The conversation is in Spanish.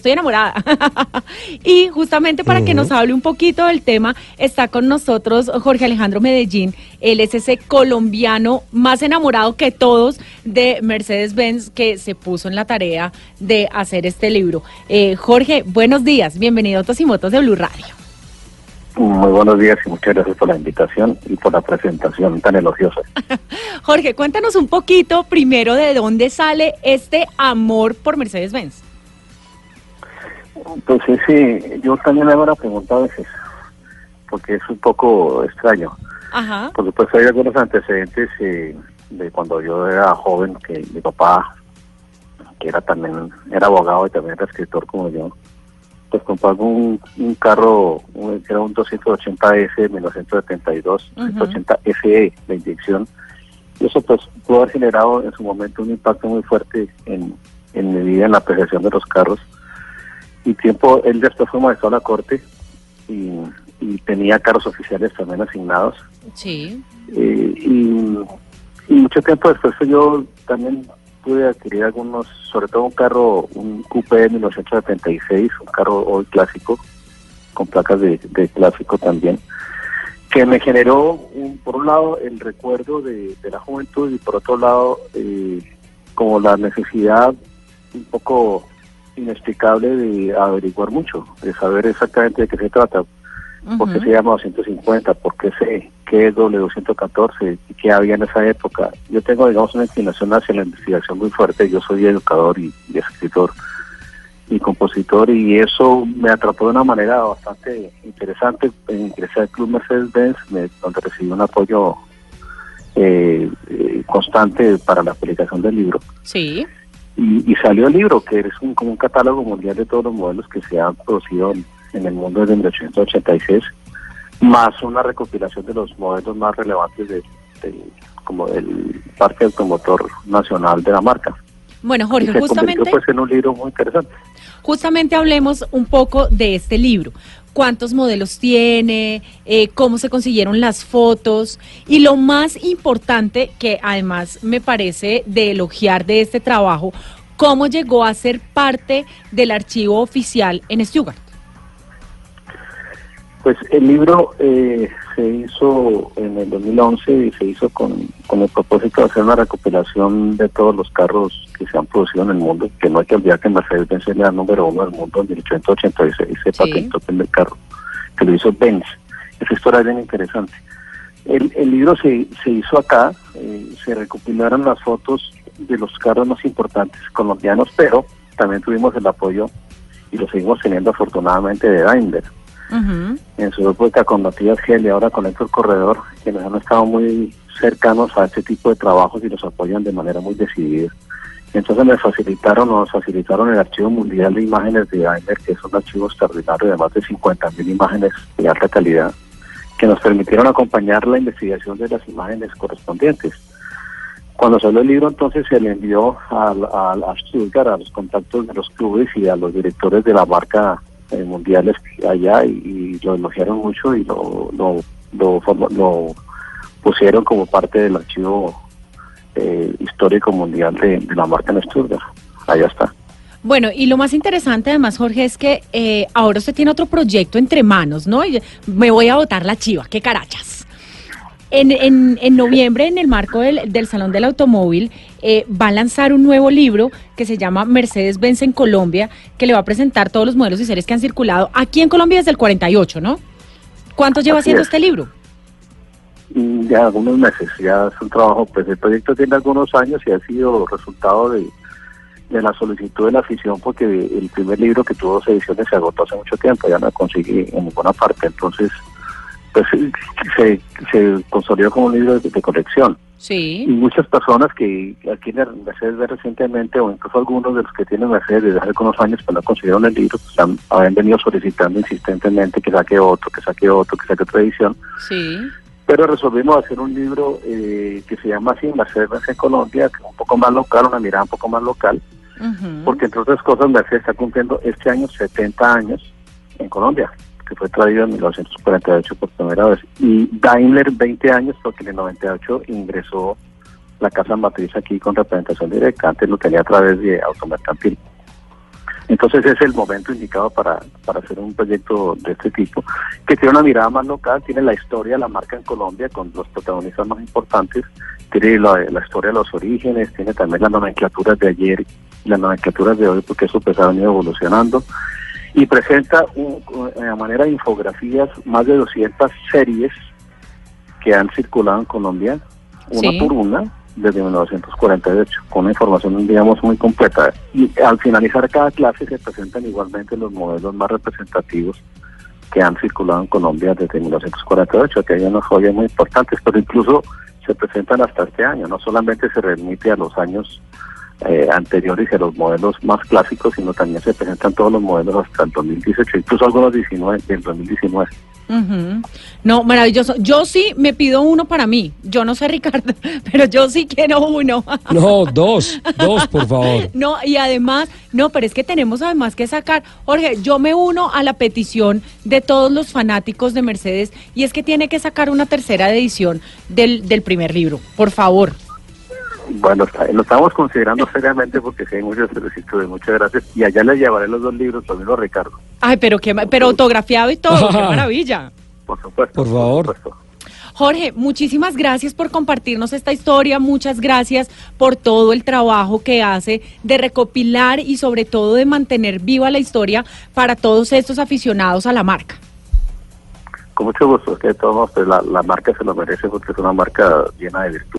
Estoy enamorada. y justamente para que nos hable un poquito del tema, está con nosotros Jorge Alejandro Medellín. Él es ese colombiano más enamorado que todos de Mercedes-Benz que se puso en la tarea de hacer este libro. Eh, Jorge, buenos días. Bienvenido a Tosimotos de Blue Radio. Muy buenos días y muchas gracias por la invitación y por la presentación tan elogiosa. Jorge, cuéntanos un poquito primero de dónde sale este amor por Mercedes-Benz. Pues sí, yo también me hago pregunta a veces, porque es un poco extraño. Ajá. Por supuesto hay algunos antecedentes eh, de cuando yo era joven, que mi papá, que era también, era abogado y también era escritor como yo, pues compró un, un carro, un, era un 280S 1972, 280 SE de inyección, y eso pues pudo haber generado en su momento un impacto muy fuerte en, en mi vida, en la apreciación de los carros y tiempo él después fue magistrado a la corte y, tenía carros oficiales también asignados. Sí. Eh, y, mucho tiempo después yo también pude adquirir algunos, sobre todo un carro, un coupé de 1976, un carro hoy clásico, con placas de, clásico también, que me generó, un, por un lado, el recuerdo de, la juventud y por otro lado, eh, como la necesidad un poco inexplicable de averiguar mucho, de saber exactamente de qué se trata, por qué se llama 250, por qué, se, qué es W214 y qué había en esa época. Yo tengo, digamos, una inclinación hacia la investigación muy fuerte, yo soy educador y, escritor y compositor y eso me atrapó de una manera bastante interesante. Ingresé al Club Mercedes-Benz, donde recibí un apoyo eh, eh, constante para la publicación del libro. Sí. Y, salió el libro, que es un, como un catálogo mundial de todos los modelos que se han producido en, el mundo desde 1886, más una recopilación de los modelos más relevantes de, como del parque automotor nacional de la marca. Bueno, Jorge, justamente... Pues, en un libro muy interesante. Justamente hablemos un poco de este libro. ¿Cuántos modelos tiene? Eh, ¿Cómo se consiguieron las fotos? Y lo más importante, que además me parece de elogiar de este trabajo, ¿cómo llegó a ser parte del archivo oficial en Stuttgart? Pues el libro eh, se hizo en el 2011 y se hizo con, con el propósito de hacer una recopilación de todos los carros que se han producido en el mundo, que no hay que olvidar que Mercedes-Benz es la número uno del mundo en 1886, se patentó el primer carro, que lo hizo Benz. Esa historia es bien interesante. El, el libro se, se hizo acá, eh, se recopilaron las fotos de los carros más importantes colombianos, pero también tuvimos el apoyo y lo seguimos teniendo afortunadamente de Daimler en su época con Matías Gel y ahora con Héctor Corredor, quienes han estado muy cercanos a este tipo de trabajos y los apoyan de manera muy decidida. Entonces me facilitaron, nos facilitaron el archivo mundial de imágenes de Daimler, que es un archivo extraordinario de más de 50.000 imágenes de alta calidad, que nos permitieron acompañar la investigación de las imágenes correspondientes. Cuando salió el libro, entonces se le envió a, a, a a los contactos de los clubes y a los directores de la marca eh, mundiales allá y, lo elogiaron mucho y lo, lo, lo, pusieron como parte del archivo eh, histórico mundial de, la marca Stuttgart. Allá está. Bueno, y lo más interesante además, Jorge, es que eh, ahora usted tiene otro proyecto entre manos, ¿no? me voy a votar la chiva, qué carachas. En, en, en, noviembre, en el marco del, del Salón del Automóvil, eh, va a lanzar un nuevo libro que se llama Mercedes-Benz en Colombia, que le va a presentar todos los modelos y series que han circulado aquí en Colombia desde el 48, ¿no? ¿Cuánto lleva haciendo este libro? Mm, ya algunos meses, ya es un trabajo, pues el proyecto tiene algunos años y ha sido resultado de, de la solicitud de la afición porque el primer libro que tuvo dos ediciones se agotó hace mucho tiempo, ya no conseguí en ninguna parte, entonces pues se, se consolidó como un libro de, colección. Sí. Y muchas personas que aquí en Mercedes recientemente, o incluso algunos de los que tienen Mercedes desde hace algunos años, pues no consiguieron el libro, pues han, habían venido solicitando insistentemente que saque otro, que saque otro, que saque otra edición. Sí. Pero resolvimos hacer un libro eh, que se llama así, Mercedes en Colombia, que es un poco más local, una mirada un poco más local, porque entre otras cosas Mercedes está cumpliendo este año 70 años en Colombia que fue traído en 1948 por primera vez. Y Daimler 20 años, porque en el 98 ingresó la casa matriz aquí con representación directa, antes lo tenía a través de Automercantil. Entonces es el momento indicado para, para hacer un proyecto de este tipo, que tiene una mirada más local, tiene la historia de la marca en Colombia con los protagonistas más importantes, tiene la, historia de los orígenes, tiene también las nomenclaturas de ayer y las nomenclaturas de hoy, porque eso pues ha venido evolucionando, y presenta un, de manera de infografías más de 200 series que han circulado en Colombia, una por una, desde 1948, con una información, digamos, muy completa. Y al finalizar cada clase se presentan igualmente los modelos más representativos que han circulado en Colombia desde 1948, que hay unas joyas muy importantes, pero incluso se presentan hasta este año, no solamente se remite a los años eh, anteriores y a los modelos más clásicos, sino también se presentan todos los modelos hasta el 2018, incluso algunos 19, del 2019. No, maravilloso. Yo sí me pido uno para mí. Yo no sé, Ricardo, pero yo sí quiero uno. No, dos, dos, por favor. No, y además, no, pero es que tenemos además que sacar, Jorge, yo me uno a la petición de todos los fanáticos de Mercedes y es que tiene que sacar una tercera edición del, del primer libro, por favor. Bueno, lo estamos considerando seriamente porque si hay muchos solicitudes. Muchas gracias. Y allá le llevaré los dos libros, también a Ricardo. Ay, pero qué, pero autografiado y todo, qué maravilla. Por supuesto. Por favor. Jorge, muchísimas gracias por compartirnos esta historia, muchas gracias por todo el trabajo que hace de recopilar y sobre todo de mantener viva la historia para todos estos aficionados a la marca. Con mucho gusto, que todos pues, la, la marca se lo merece porque es una marca llena de virtud.